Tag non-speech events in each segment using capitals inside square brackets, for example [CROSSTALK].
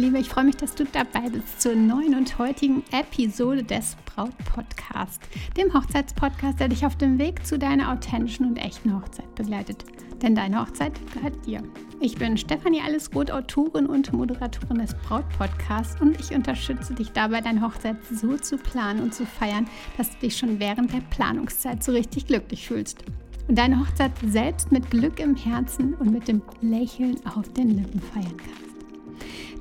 Liebe, ich freue mich, dass du dabei bist zur neuen und heutigen Episode des Braut Podcast, dem Hochzeitspodcast, der dich auf dem Weg zu deiner authentischen und echten Hochzeit begleitet. Denn deine Hochzeit gehört dir. Ich bin Stefanie Allesroth, Autorin und Moderatorin des Braut Podcasts und ich unterstütze dich dabei, deine Hochzeit so zu planen und zu feiern, dass du dich schon während der Planungszeit so richtig glücklich fühlst. Und deine Hochzeit selbst mit Glück im Herzen und mit dem Lächeln auf den Lippen feiern kannst.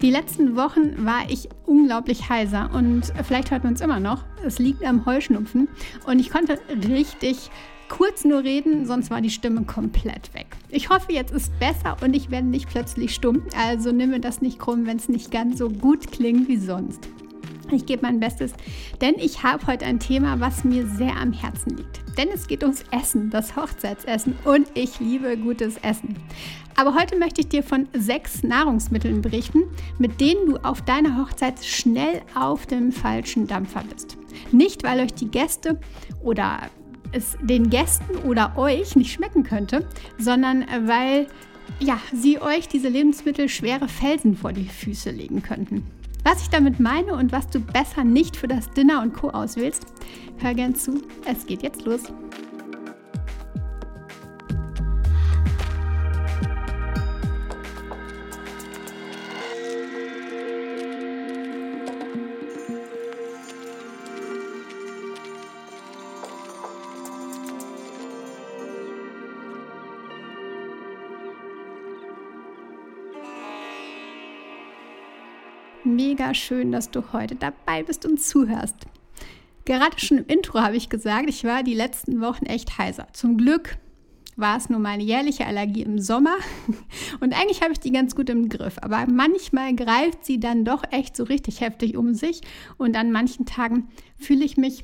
Die letzten Wochen war ich unglaublich heiser und vielleicht hört man es immer noch. Es liegt am Heuschnupfen und ich konnte richtig kurz nur reden, sonst war die Stimme komplett weg. Ich hoffe, jetzt ist besser und ich werde nicht plötzlich stumm. Also nimm mir das nicht krumm, wenn es nicht ganz so gut klingt wie sonst. Ich gebe mein Bestes, denn ich habe heute ein Thema, was mir sehr am Herzen liegt. Denn es geht ums Essen, das Hochzeitsessen und ich liebe gutes Essen. Aber heute möchte ich dir von sechs Nahrungsmitteln berichten, mit denen du auf deiner Hochzeit schnell auf dem falschen Dampfer bist. Nicht, weil euch die Gäste oder es den Gästen oder euch nicht schmecken könnte, sondern weil ja, sie euch diese Lebensmittel schwere Felsen vor die Füße legen könnten. Was ich damit meine und was du besser nicht für das Dinner und Co. auswählst, hör gern zu. Es geht jetzt los. Mega schön, dass du heute dabei bist und zuhörst. Gerade schon im Intro habe ich gesagt, ich war die letzten Wochen echt heiser. Zum Glück war es nur meine jährliche Allergie im Sommer [LAUGHS] und eigentlich habe ich die ganz gut im Griff. Aber manchmal greift sie dann doch echt so richtig heftig um sich und an manchen Tagen fühle ich mich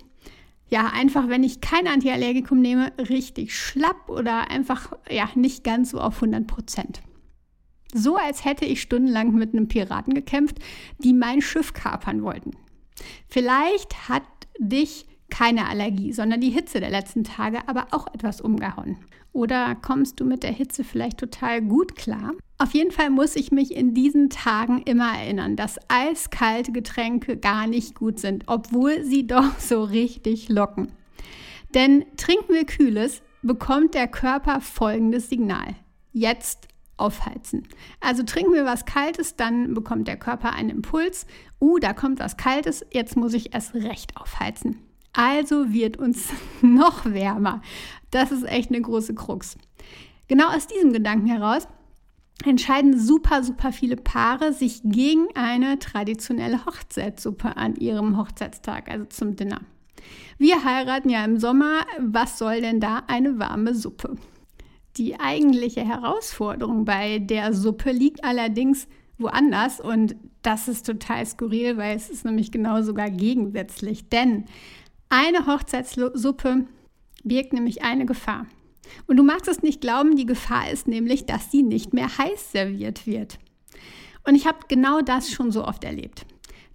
ja einfach, wenn ich kein Antiallergikum nehme, richtig schlapp oder einfach ja nicht ganz so auf 100 Prozent. So als hätte ich stundenlang mit einem Piraten gekämpft, die mein Schiff kapern wollten. Vielleicht hat dich keine Allergie, sondern die Hitze der letzten Tage aber auch etwas umgehauen. Oder kommst du mit der Hitze vielleicht total gut klar? Auf jeden Fall muss ich mich in diesen Tagen immer erinnern, dass eiskalte Getränke gar nicht gut sind, obwohl sie [LAUGHS] doch so richtig locken. Denn trinken wir Kühles, bekommt der Körper folgendes Signal. Jetzt aufheizen. Also trinken wir was Kaltes, dann bekommt der Körper einen Impuls. Uh, da kommt was Kaltes, jetzt muss ich erst recht aufheizen. Also wird uns [LAUGHS] noch wärmer. Das ist echt eine große Krux. Genau aus diesem Gedanken heraus entscheiden super, super viele Paare sich gegen eine traditionelle Hochzeitssuppe an ihrem Hochzeitstag, also zum Dinner. Wir heiraten ja im Sommer. Was soll denn da eine warme Suppe? Die eigentliche Herausforderung bei der Suppe liegt allerdings woanders und das ist total skurril, weil es ist nämlich genau sogar gegensätzlich. Denn eine Hochzeitssuppe birgt nämlich eine Gefahr. Und du magst es nicht glauben, die Gefahr ist nämlich, dass sie nicht mehr heiß serviert wird. Und ich habe genau das schon so oft erlebt.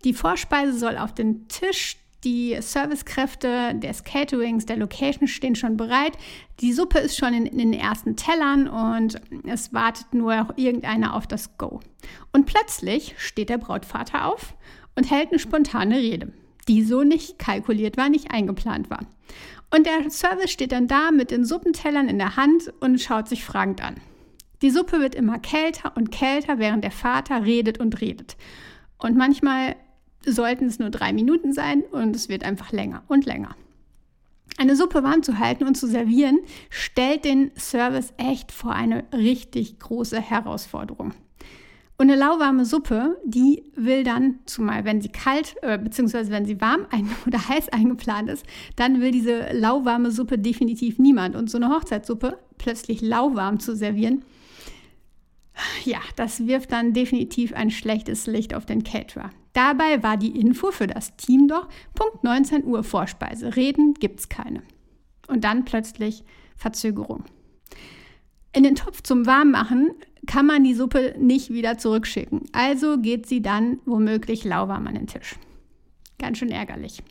Die Vorspeise soll auf den Tisch die Servicekräfte des Caterings, der Location stehen schon bereit. Die Suppe ist schon in, in, den ersten Tellern und es wartet nur noch irgendeiner auf das Go. Und plötzlich steht der Brautvater auf und hält eine spontane Rede, die so nicht kalkuliert war, nicht eingeplant war. Und der Service steht dann da mit den Suppentellern in der Hand und schaut sich fragend an. Die Suppe wird immer kälter und kälter, während der Vater redet und redet. Und manchmal sollten es nur drei Minuten sein und es wird einfach länger und länger. Eine Suppe warm zu halten und zu servieren, stellt den Service echt vor eine richtig große Herausforderung. Und eine lauwarme Suppe, die will dann, zumal wenn sie kalt äh, bzw. wenn sie warm ein [LAUGHS] oder heiß eingeplant ist, dann will diese lauwarme Suppe definitiv niemand. Und so eine Hochzeitssuppe plötzlich lauwarm zu servieren, ja, das wirft dann definitiv ein schlechtes Licht auf den Caterer. Dabei war die Info für das Team doch Punkt 19 Uhr Vorspeise. Reden gibt's keine. Und dann plötzlich Verzögerung. In den Topf zum Warmmachen kann man die Suppe nicht wieder zurückschicken. Also geht sie dann womöglich lauwarm an den Tisch. Ganz schön ärgerlich.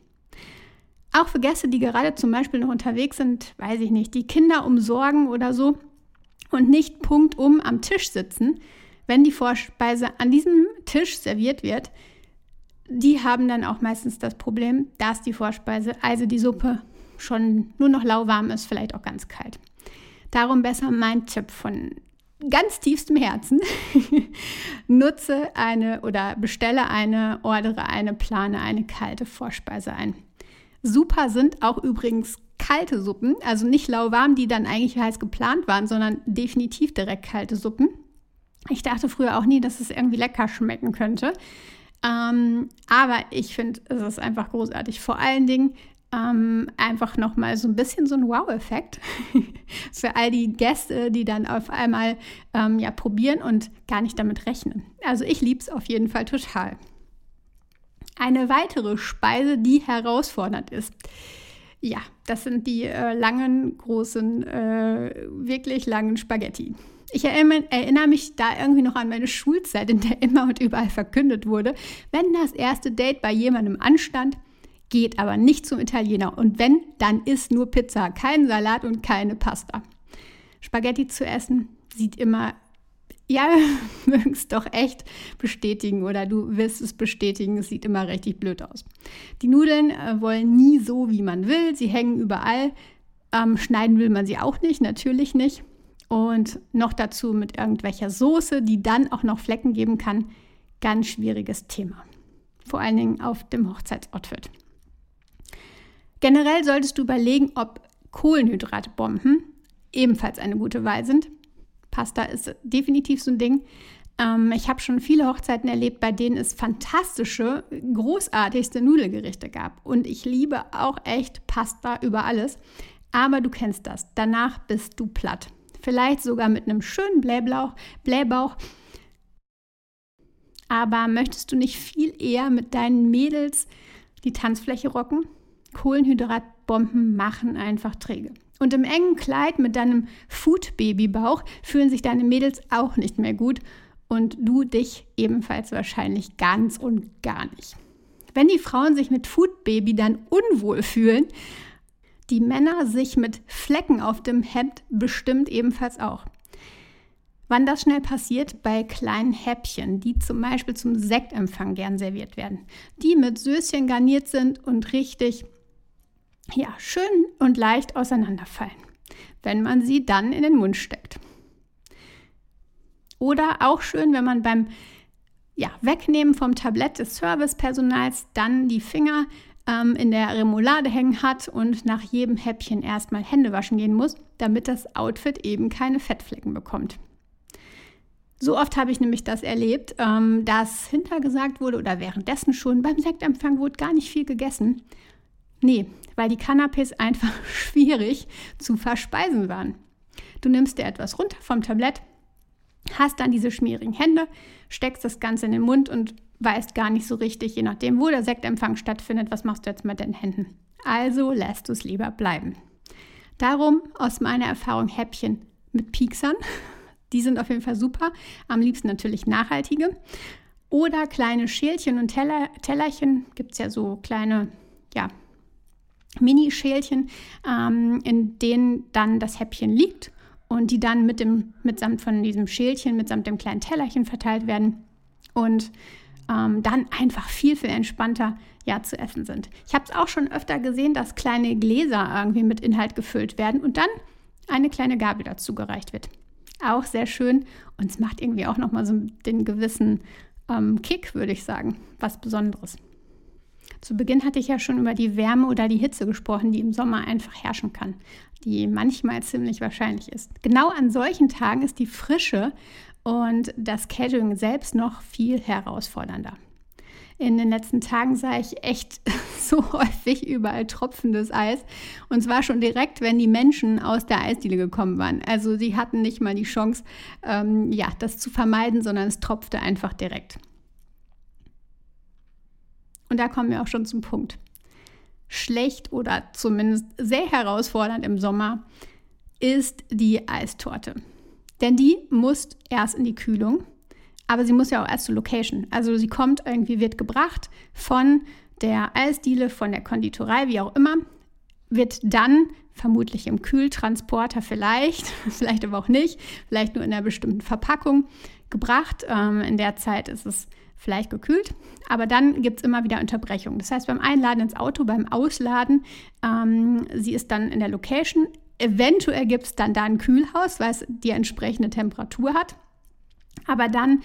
Auch für Gäste, die gerade zum Beispiel noch unterwegs sind, weiß ich nicht, die Kinder umsorgen oder so und nicht punktum am Tisch sitzen, wenn die Vorspeise an diesem Tisch serviert wird, die haben dann auch meistens das Problem, dass die Vorspeise, also die Suppe, schon nur noch lauwarm ist, vielleicht auch ganz kalt. Darum besser mein Tipp von ganz tiefstem Herzen. [LAUGHS] Nutze eine oder bestelle eine, ordere eine, plane eine kalte Vorspeise ein. Super sind auch übrigens kalte Suppen, also nicht lauwarm, die dann eigentlich heiß geplant waren, sondern definitiv direkt kalte Suppen. Ich dachte früher auch nie, dass es irgendwie lecker schmecken könnte. Ähm, aber ich finde, es ist einfach großartig. Vor allen Dingen ähm, einfach nochmal so ein bisschen so ein Wow-Effekt [LAUGHS] für all die Gäste, die dann auf einmal ähm, ja probieren und gar nicht damit rechnen. Also ich liebe es auf jeden Fall total. Eine weitere Speise, die herausfordernd ist. Ja, das sind die äh, langen, großen, äh, wirklich langen Spaghetti. Ich erinnere mich da irgendwie noch an meine Schulzeit, in der immer und überall verkündet wurde, wenn das erste Date bei jemandem anstand, geht aber nicht zum Italiener. Und wenn, dann isst nur Pizza, kein Salat und keine Pasta. Spaghetti zu essen sieht immer, ja, [LAUGHS] mögen es doch echt bestätigen oder du wirst es bestätigen, es sieht immer richtig blöd aus. Die Nudeln äh, wollen nie so, wie man will, sie hängen überall. Ähm, schneiden will man sie auch nicht, natürlich nicht. Und noch dazu mit irgendwelcher Soße, die dann auch noch Flecken geben kann. Ganz schwieriges Thema. Vor allen Dingen auf dem Hochzeitsort wird. Generell solltest du überlegen, ob Kohlenhydratbomben ebenfalls eine gute Wahl sind. Pasta ist definitiv so ein Ding. Ähm, ich habe schon viele Hochzeiten erlebt, bei denen es fantastische, großartigste Nudelgerichte gab. Und ich liebe auch echt Pasta über alles. Aber du kennst das. Danach bist du platt. Vielleicht sogar mit einem schönen Blähbauch. Blähbauch. Aber möchtest du nicht viel eher mit deinen Mädels die Tanzfläche rocken? Kohlenhydratbomben machen einfach träge. Und im engen Kleid mit deinem Food-Baby-Bauch fühlen sich deine Mädels auch nicht mehr gut und du dich ebenfalls wahrscheinlich ganz und gar nicht. Wenn die Frauen sich mit Food-Baby dann unwohl fühlen, die Männer sich mit Flecken auf dem Hemd bestimmt ebenfalls auch. Wann das schnell passiert? Bei kleinen Häppchen, die zum Beispiel zum Sektempfang gern serviert werden. Die mit Söschen garniert sind und richtig ja, schön und leicht auseinanderfallen, wenn man sie dann in den Mund steckt. Oder auch schön, wenn man beim ja, Wegnehmen vom Tablett des Servicepersonals dann die Finger ähm, in der Remoulade hängen hat und nach jedem Häppchen erstmal Hände waschen gehen muss, damit das Outfit eben keine Fettflecken bekommt. So oft habe ich nämlich das erlebt, ähm, dass hintergesagt wurde oder währenddessen schon beim Sektempfang wurde gar nicht viel gegessen. Nee, weil die Canapés einfach [LAUGHS] schwierig zu verspeisen waren. Du nimmst dir etwas runter vom Tablett, hast dann diese schmierigen Hände, steckst das Ganze in den Mund und weißt gar nicht so richtig, je nachdem, wo der Sektempfang stattfindet, was machst du jetzt mit den Händen. Also lässt du es lieber bleiben. Darum aus meiner Erfahrung Häppchen mit Pieksern. [LAUGHS] Die sind auf jeden Fall super. Am liebsten natürlich nachhaltige. Oder kleine Schälchen und Teller, Tellerchen. Gibt es ja so kleine, ja, Mini-Schälchen, ähm, in denen dann das Häppchen liegt und die dann mit dem, mitsamt von diesem Schälchen, mitsamt dem kleinen Tellerchen verteilt werden und ähm, dann einfach viel, viel entspannter ja, zu essen sind. Ich habe es auch schon öfter gesehen, dass kleine Gläser irgendwie mit Inhalt gefüllt werden und dann eine kleine Gabel dazu gereicht wird. Auch sehr schön und es macht irgendwie auch nochmal so den gewissen ähm, Kick, würde ich sagen, was Besonderes. Zu Beginn hatte ich ja schon über die Wärme oder die Hitze gesprochen, die im Sommer einfach herrschen kann, die manchmal ziemlich wahrscheinlich ist. Genau an solchen Tagen ist die Frische und das Catering selbst noch viel herausfordernder. In den letzten Tagen sah ich echt [LAUGHS] so häufig überall tropfendes Eis. Und zwar schon direkt, wenn die Menschen aus der Eisdiele gekommen waren. Also sie hatten nicht mal die Chance, ähm, ja, das zu vermeiden, sondern es tropfte einfach direkt. Und da kommen wir auch schon zum Punkt. Schlecht oder zumindest sehr herausfordernd im Sommer ist die Eistorte. Denn die muss erst in die Kühlung, aber sie muss ja auch erst zur Location. Also sie kommt irgendwie, wird gebracht von der Eisdiele, von der Konditorei, wie auch immer, wird dann vermutlich im Kühltransporter vielleicht, [LAUGHS] vielleicht aber auch nicht, vielleicht nur in einer bestimmten Verpackung gebracht. Ähm, in der Zeit ist es vielleicht gekühlt, aber dann gibt es immer wieder Unterbrechungen. Das heißt, beim Einladen ins Auto, beim Ausladen, ähm, sie ist dann in der Location. Eventuell gibt es dann da ein Kühlhaus, weil es die entsprechende Temperatur hat. Aber dann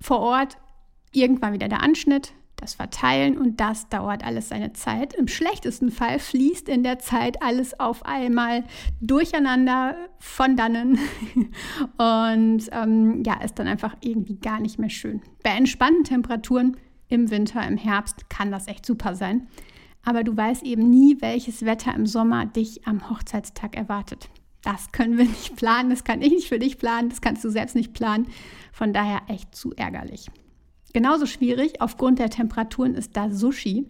vor Ort irgendwann wieder der Anschnitt, das Verteilen und das dauert alles seine Zeit. Im schlechtesten Fall fließt in der Zeit alles auf einmal durcheinander von dannen [LAUGHS] und ähm, ja, ist dann einfach irgendwie gar nicht mehr schön. Bei entspannten Temperaturen im Winter, im Herbst kann das echt super sein. Aber du weißt eben nie, welches Wetter im Sommer dich am Hochzeitstag erwartet. Das können wir nicht planen, das kann ich nicht für dich planen, das kannst du selbst nicht planen. Von daher echt zu ärgerlich. Genauso schwierig aufgrund der Temperaturen ist da Sushi.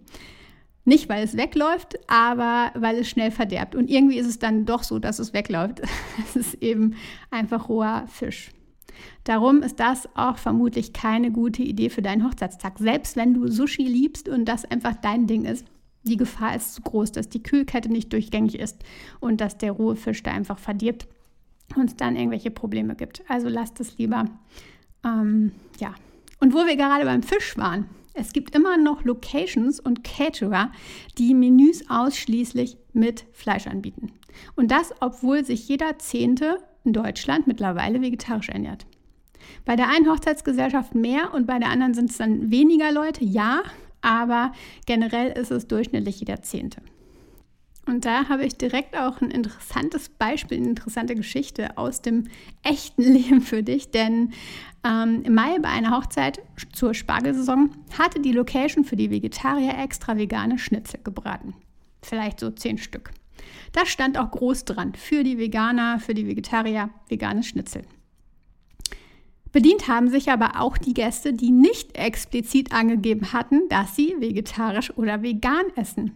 Nicht, weil es wegläuft, aber weil es schnell verderbt. Und irgendwie ist es dann doch so, dass es wegläuft. [LAUGHS] Es ist eben einfach roher Fisch. Darum ist das auch vermutlich keine gute Idee für deinen Hochzeitstag. Selbst wenn du Sushi liebst und das einfach dein Ding ist, die Gefahr ist zu groß, dass die Kühlkette nicht durchgängig ist und dass der rohe Fisch da einfach verdirbt und es dann irgendwelche Probleme gibt. Also lasst es lieber ähm, ja, und wo wir gerade beim Fisch waren, es gibt immer noch Locations und Caterer, die Menüs ausschließlich mit Fleisch anbieten. Und das, obwohl sich jeder Zehnte in Deutschland mittlerweile vegetarisch ernährt. Bei der einen Hochzeitsgesellschaft mehr und bei der anderen sind es dann weniger Leute, ja, aber generell ist es durchschnittlich jeder Zehnte. Und da habe ich direkt auch ein interessantes Beispiel, eine interessante Geschichte aus dem echten [LAUGHS] Leben für dich. Denn ähm, im Mai bei einer Hochzeit zur Spargelsaison hatte die Location für die Vegetarier extra vegane Schnitzel gebraten. Vielleicht so zehn Stück. Da stand auch groß dran, für die Veganer, für die Vegetarier veganes Schnitzel. Bedient haben sich aber auch die Gäste, die nicht explizit angegeben hatten, dass sie vegetarisch oder vegan essen.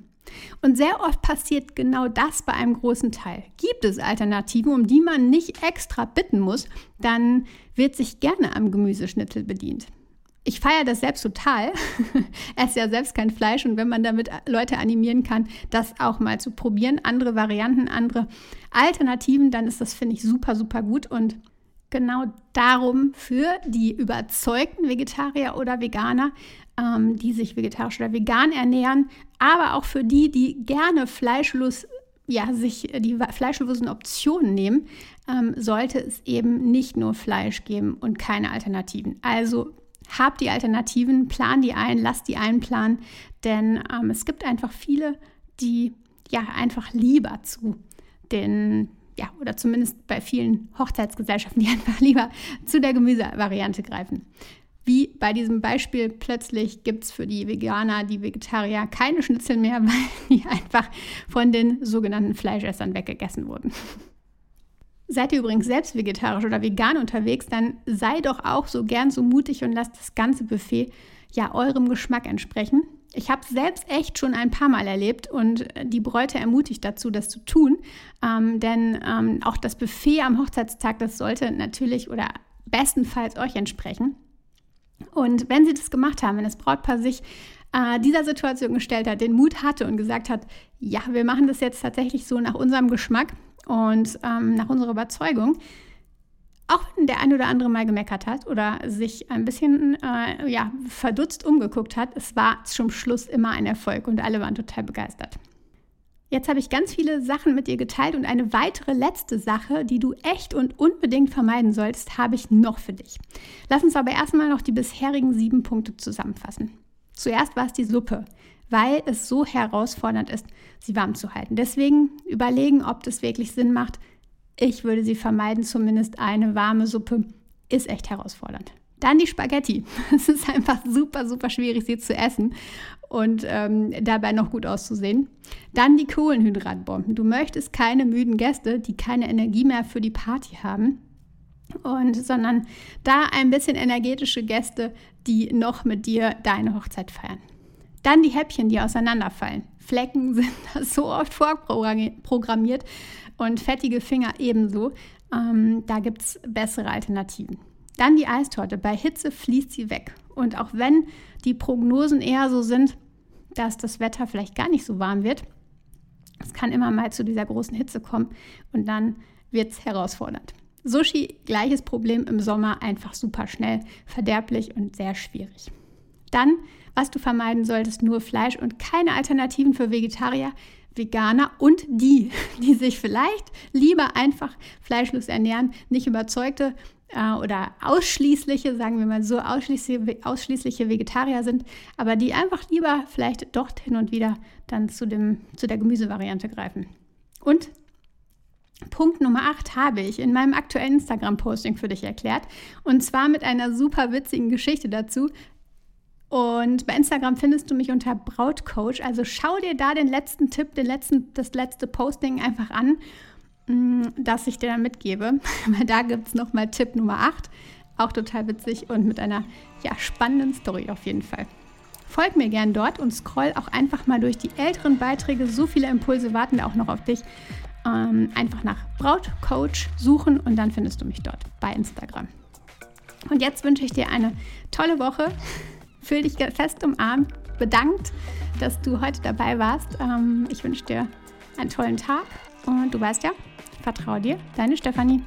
Und sehr oft passiert genau das bei einem großen Teil. Gibt es Alternativen, um die man nicht extra bitten muss, dann wird sich gerne am Gemüseschnitzel bedient. Ich feiere das selbst total. [LAUGHS] Esse ja selbst kein Fleisch und wenn man damit Leute animieren kann, das auch mal zu probieren, andere Varianten, andere Alternativen, dann ist das, finde ich, super, super gut und genau darum für die überzeugten Vegetarier oder Veganer, ähm, die sich vegetarisch oder vegan ernähren, aber auch für die, die gerne fleischlos, ja, sich die fleischlosen Optionen nehmen, ähm, sollte es eben nicht nur Fleisch geben und keine Alternativen. Also habt die Alternativen, plan die ein, lasst die einplanen, denn ähm, es gibt einfach viele, die ja einfach lieber zu den ja, oder zumindest bei vielen Hochzeitsgesellschaften, die [LAUGHS] einfach lieber zu der Gemüsevariante greifen. Wie bei diesem Beispiel, plötzlich gibt es für die Veganer, die Vegetarier keine Schnitzel mehr, [LAUGHS] weil die einfach von den sogenannten Fleischessern weggegessen wurden. Seid ihr übrigens selbst vegetarisch oder vegan unterwegs, dann sei doch auch so gern so mutig und lasst das ganze Buffet ja eurem Geschmack entsprechen. Ich habe selbst echt schon ein paar Mal erlebt und die Bräute ermutigt dazu, das zu tun. Ähm, denn ähm, auch das Buffet am Hochzeitstag, das sollte natürlich oder bestenfalls euch entsprechen. Und wenn sie das gemacht haben, wenn das Brautpaar sich äh, dieser Situation gestellt hat, den Mut hatte und gesagt hat, ja, wir machen das jetzt tatsächlich so nach unserem Geschmack und ähm, nach unserer Überzeugung, auch wenn der ein oder andere mal gemeckert hat oder sich ein bisschen äh, ja, verdutzt umgeguckt hat, es war zum Schluss immer ein Erfolg und alle waren total begeistert. Jetzt habe ich ganz viele Sachen mit dir geteilt und eine weitere letzte Sache, die du echt und unbedingt vermeiden sollst, habe ich noch für dich. Lass uns aber erstmal noch die bisherigen sieben Punkte zusammenfassen. Zuerst war es die Suppe, weil es so herausfordernd ist, sie warm zu halten. Deswegen überlegen, ob das wirklich Sinn macht. Ich würde sie vermeiden, zumindest eine warme Suppe ist echt herausfordernd. Dann die Spaghetti. [LAUGHS] Es ist einfach super, super schwierig, sie zu essen und ähm, dabei noch gut auszusehen. Dann die Kohlenhydratbomben. Du möchtest keine müden Gäste, die keine Energie mehr für die Party haben. Und sondern da ein bisschen energetische Gäste, die noch mit dir deine Hochzeit feiern. Dann die Häppchen, die auseinanderfallen. Flecken [LAUGHS] sind so oft vorprogrammiert und fettige Finger ebenso. Ähm, da gibt es bessere Alternativen. Dann die Eistorte. Bei Hitze fließt sie weg. Und auch wenn die Prognosen eher so sind, dass das Wetter vielleicht gar nicht so warm wird, Es kann immer mal zu dieser großen Hitze kommen und dann wird es herausfordernd. Sushi, gleiches Problem im Sommer, einfach super schnell, verderblich und sehr schwierig. Dann, was du vermeiden solltest, nur Fleisch und keine Alternativen für Vegetarier, Veganer und die, [LAUGHS] die sich vielleicht lieber einfach fleischlos ernähren, nicht überzeugte äh, oder ausschließliche, sagen wir mal so, ausschließliche, ausschließliche Vegetarier sind, aber die einfach lieber vielleicht doch hin und wieder dann zu, dem, zu der Gemüsevariante greifen. Und Punkt Nummer 8 habe ich in meinem aktuellen Instagram-Posting für dich erklärt. Und zwar mit einer super witzigen Geschichte dazu. Und bei Instagram findest du mich unter Brautcoach. Also schau dir da den letzten Tipp, den letzten, das letzte Posting einfach an, mm, das ich dir dann mitgebe. [LAUGHS] Weil da gibt es nochmal Tipp Nummer 8. Auch total witzig und mit einer ja, spannenden Story auf jeden Fall. Folg mir gern dort und scroll auch einfach mal durch die älteren Beiträge. So viele Impulse warten da auch noch auf dich. Ähm, einfach nach Brautcoach suchen und dann findest du mich dort bei Instagram. Und jetzt wünsche ich dir eine tolle Woche. Fühl dich fest umarmt, bedankt, dass du heute dabei warst. Ähm, ich wünsche dir einen tollen Tag und du weißt ja, vertraue dir, deine Stefanie.